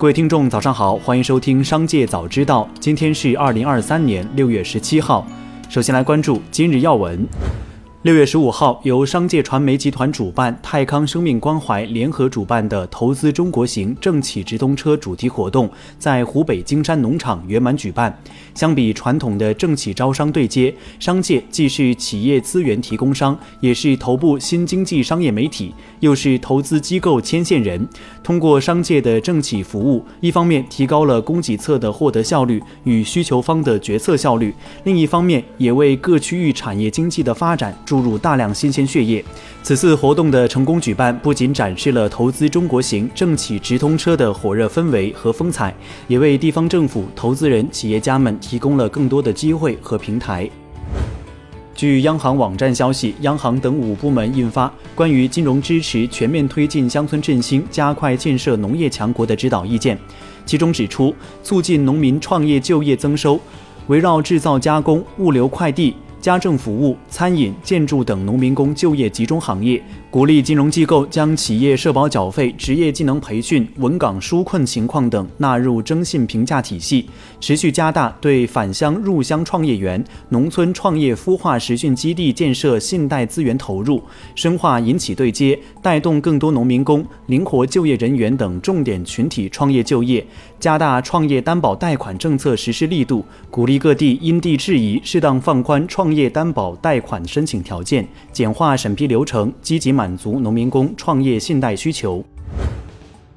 各位听众，早上好，欢迎收听《商界早知道》。今天是二零二三年六月十七号。首先来关注今日要闻。六月十五号，由商界传媒集团主办、泰康生命关怀联合主办的“投资中国行”政企直通车主题活动在湖北金山农场圆满举办。相比传统的政企招商对接，商界既是企业资源提供商，也是头部新经济商业媒体，又是投资机构牵线人。通过商界的政企服务，一方面提高了供给侧的获得效率与需求方的决策效率，另一方面也为各区域产业经济的发展。注入大量新鲜血液。此次活动的成功举办，不仅展示了投资中国行政企直通车的火热氛围和风采，也为地方政府、投资人、企业家们提供了更多的机会和平台。据央行网站消息，央行等五部门印发《关于金融支持全面推进乡村振兴、加快建设农业强国的指导意见》，其中指出，促进农民创业就业增收，围绕制造加工、物流快递。家政服务、餐饮、建筑等农民工就业集中行业。鼓励金融机构将企业社保缴费、职业技能培训、稳岗纾困情况等纳入征信评价体系，持续加大对返乡入乡创业园、农村创业孵化实训基地建设信贷资源投入，深化银企对接，带动更多农民工、灵活就业人员等重点群体创业就业，加大创业担保贷款政策实施力度，鼓励各地因地制宜适当放宽创业担保贷款申请条件，简化审批流程，积极。满足农民工创业信贷需求。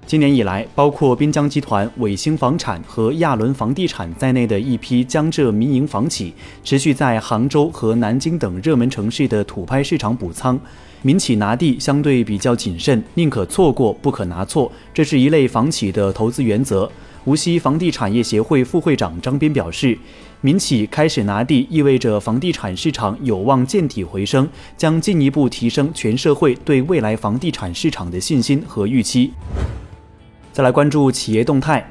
今年以来，包括滨江集团、伟星房产和亚伦房地产在内的一批江浙民营房企，持续在杭州和南京等热门城市的土拍市场补仓。民企拿地相对比较谨慎，宁可错过，不可拿错，这是一类房企的投资原则。无锡房地产业协会副会长张斌表示，民企开始拿地，意味着房地产市场有望见底回升，将进一步提升全社会对未来房地产市场的信心和预期。再来关注企业动态。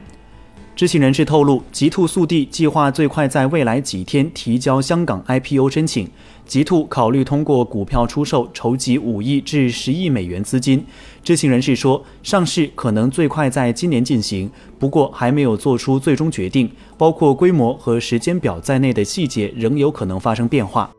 知情人士透露，极兔速递计划最快在未来几天提交香港 IPO 申请。极兔考虑通过股票出售筹集五亿至十亿美元资金。知情人士说，上市可能最快在今年进行，不过还没有做出最终决定，包括规模和时间表在内的细节仍有可能发生变化。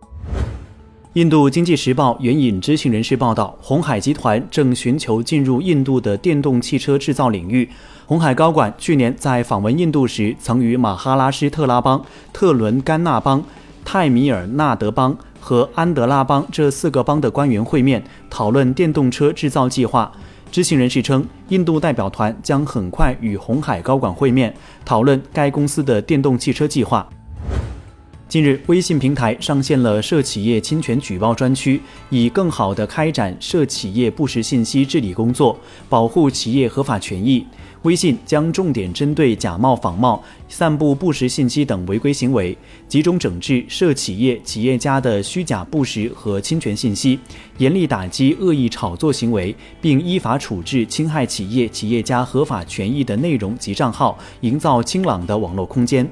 印度经济时报援引知情人士报道，红海集团正寻求进入印度的电动汽车制造领域。红海高管去年在访问印度时，曾与马哈拉施特拉邦、特伦甘纳邦、泰米尔纳德邦和安德拉邦这四个邦的官员会面，讨论电动车制造计划。知情人士称，印度代表团将很快与红海高管会面，讨论该公司的电动汽车计划。近日，微信平台上线了涉企业侵权举报专区，以更好地开展涉企业不实信息治理工作，保护企业合法权益。微信将重点针对假冒、仿冒、散布不实信息等违规行为，集中整治涉企业企业家的虚假不实和侵权信息，严厉打击恶意炒作行为，并依法处置侵害企业企业家合法权益的内容及账号，营造清朗的网络空间。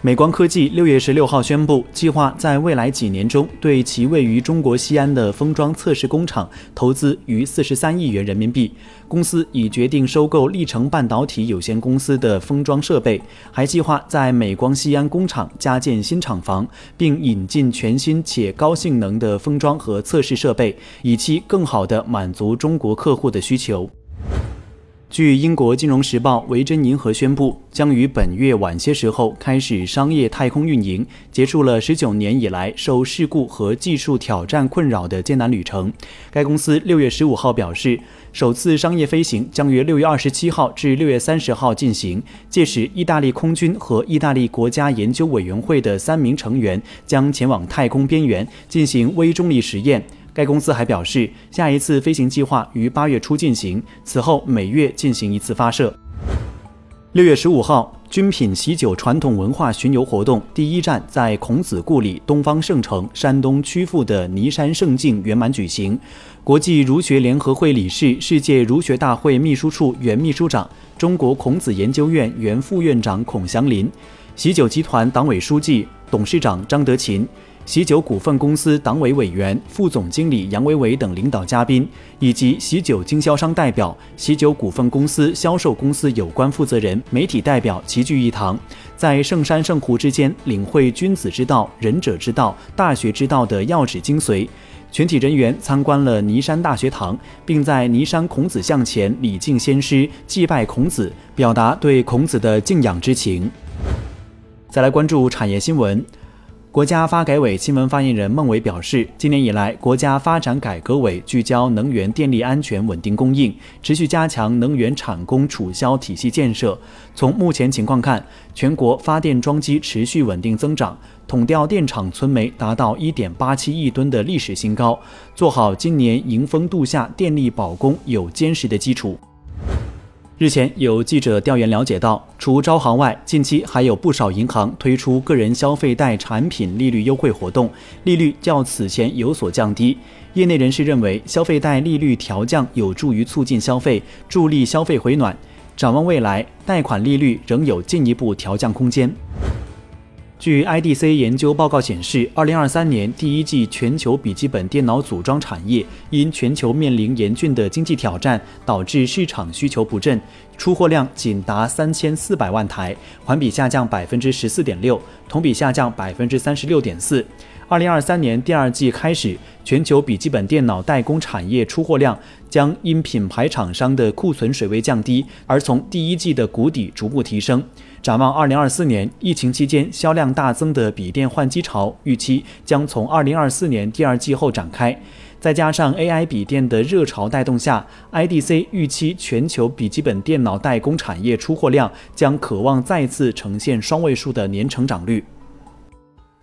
美光科技六月十六号宣布，计划在未来几年中对其位于中国西安的封装测试工厂投资逾四十三亿元人民币。公司已决定收购立成半导体有限公司的封装设备，还计划在美光西安工厂加建新厂房，并引进全新且高性能的封装和测试设备，以期更好地满足中国客户的需求。据英国金融时报，维珍银河宣布将于本月晚些时候开始商业太空运营，结束了十九年以来受事故和技术挑战困扰的艰难旅程。该公司六月十五号表示，首次商业飞行将于六月二十七号至六月三十号进行，届时意大利空军和意大利国家研究委员会的三名成员将前往太空边缘进行微重力实验。该公司还表示，下一次飞行计划于八月初进行，此后每月进行一次发射。六月十五号，军品喜酒传统文化巡游活动第一站在孔子故里东方圣城山东曲阜的尼山圣境圆满举行。国际儒学联合会理事、世界儒学大会秘书处原秘书长、中国孔子研究院原副院长孔祥林，喜酒集团党委书记、董事长张德勤。喜酒股份公司党委委员、副总经理杨伟伟等领导嘉宾，以及喜酒经销商代表、喜酒股份公司销售公司有关负责人、媒体代表齐聚一堂，在圣山圣湖之间领会君子之道、仁者之道、大学之道的要旨精髓。全体人员参观了尼山大学堂，并在尼山孔子像前礼敬先师，祭拜孔子，表达对孔子的敬仰之情。再来关注产业新闻。国家发改委新闻发言人孟伟表示，今年以来，国家发展改革委聚焦能源电力安全稳定供应，持续加强能源产供储销体系建设。从目前情况看，全国发电装机持续稳定增长，统调电厂存煤达到1.87亿吨的历史新高，做好今年迎峰度夏电力保供有坚实的基础。日前，有记者调研了解到，除招行外，近期还有不少银行推出个人消费贷产品利率优惠活动，利率较此前有所降低。业内人士认为，消费贷利率调降有助于促进消费，助力消费回暖。展望未来，贷款利率仍有进一步调降空间。据 IDC 研究报告显示，二零二三年第一季全球笔记本电脑组装产业因全球面临严峻的经济挑战，导致市场需求不振，出货量仅达三千四百万台，环比下降百分之十四点六，同比下降百分之三十六点四。二零二三年第二季开始，全球笔记本电脑代工产业出货量将因品牌厂商的库存水位降低，而从第一季的谷底逐步提升。展望二零二四年，疫情期间销量大增的笔电换机潮，预期将从二零二四年第二季后展开。再加上 AI 笔电的热潮带动下，IDC 预期全球笔记本电脑代工产业出货量将渴望再次呈现双位数的年成长率。